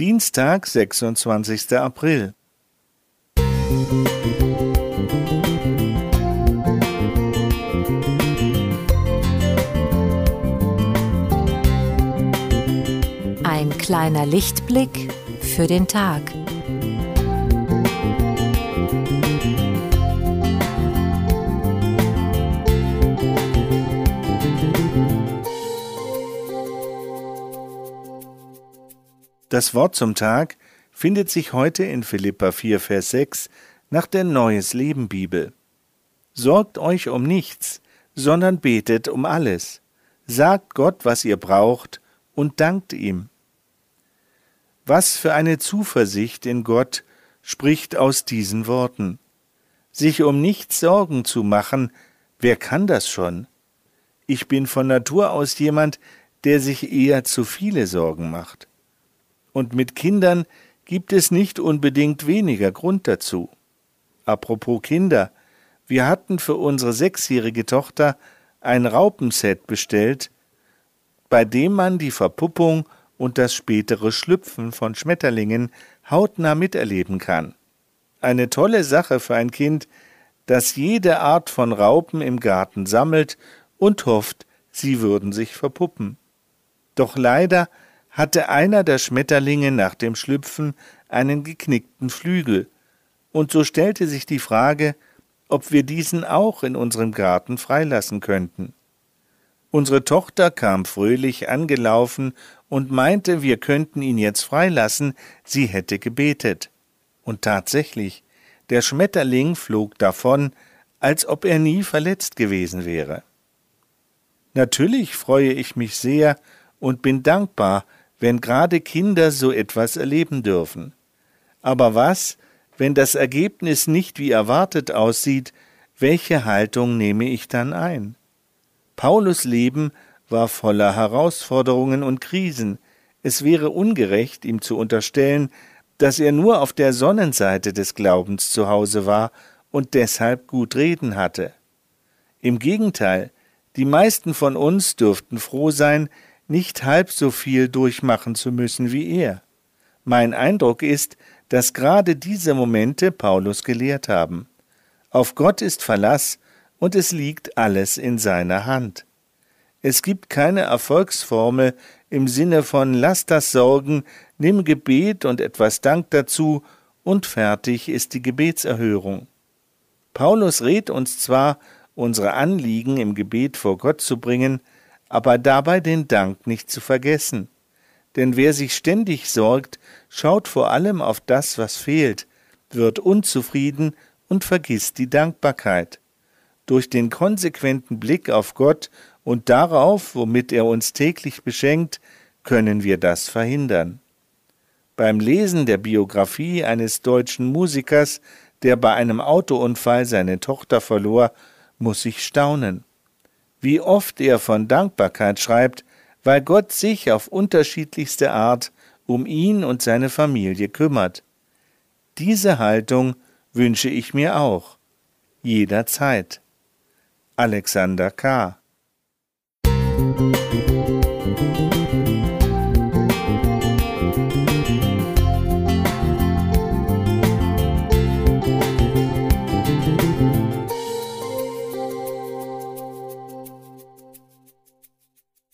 Dienstag, 26. April. Ein kleiner Lichtblick für den Tag. Das Wort zum Tag findet sich heute in Philippa 4, Vers 6 nach der Neues Leben Bibel. Sorgt euch um nichts, sondern betet um alles. Sagt Gott, was ihr braucht, und dankt ihm. Was für eine Zuversicht in Gott spricht aus diesen Worten. Sich um nichts Sorgen zu machen, wer kann das schon? Ich bin von Natur aus jemand, der sich eher zu viele Sorgen macht und mit Kindern gibt es nicht unbedingt weniger Grund dazu. Apropos Kinder, wir hatten für unsere sechsjährige Tochter ein Raupenset bestellt, bei dem man die Verpuppung und das spätere Schlüpfen von Schmetterlingen hautnah miterleben kann. Eine tolle Sache für ein Kind, das jede Art von Raupen im Garten sammelt und hofft, sie würden sich verpuppen. Doch leider hatte einer der Schmetterlinge nach dem Schlüpfen einen geknickten Flügel, und so stellte sich die Frage, ob wir diesen auch in unserem Garten freilassen könnten. Unsere Tochter kam fröhlich angelaufen und meinte, wir könnten ihn jetzt freilassen, sie hätte gebetet. Und tatsächlich, der Schmetterling flog davon, als ob er nie verletzt gewesen wäre. Natürlich freue ich mich sehr und bin dankbar, wenn gerade Kinder so etwas erleben dürfen. Aber was, wenn das Ergebnis nicht wie erwartet aussieht, welche Haltung nehme ich dann ein? Paulus Leben war voller Herausforderungen und Krisen. Es wäre ungerecht, ihm zu unterstellen, dass er nur auf der Sonnenseite des Glaubens zu Hause war und deshalb gut reden hatte. Im Gegenteil, die meisten von uns dürften froh sein, nicht halb so viel durchmachen zu müssen wie er. Mein Eindruck ist, dass gerade diese Momente Paulus gelehrt haben. Auf Gott ist Verlass und es liegt alles in seiner Hand. Es gibt keine Erfolgsformel im Sinne von lass das Sorgen, nimm Gebet und etwas Dank dazu und fertig ist die Gebetserhörung. Paulus rät uns zwar, unsere Anliegen im Gebet vor Gott zu bringen, aber dabei den Dank nicht zu vergessen. Denn wer sich ständig sorgt, schaut vor allem auf das, was fehlt, wird unzufrieden und vergisst die Dankbarkeit. Durch den konsequenten Blick auf Gott und darauf, womit er uns täglich beschenkt, können wir das verhindern. Beim Lesen der Biografie eines deutschen Musikers, der bei einem Autounfall seine Tochter verlor, muss ich staunen wie oft er von Dankbarkeit schreibt, weil Gott sich auf unterschiedlichste Art um ihn und seine Familie kümmert. Diese Haltung wünsche ich mir auch, jederzeit. Alexander K.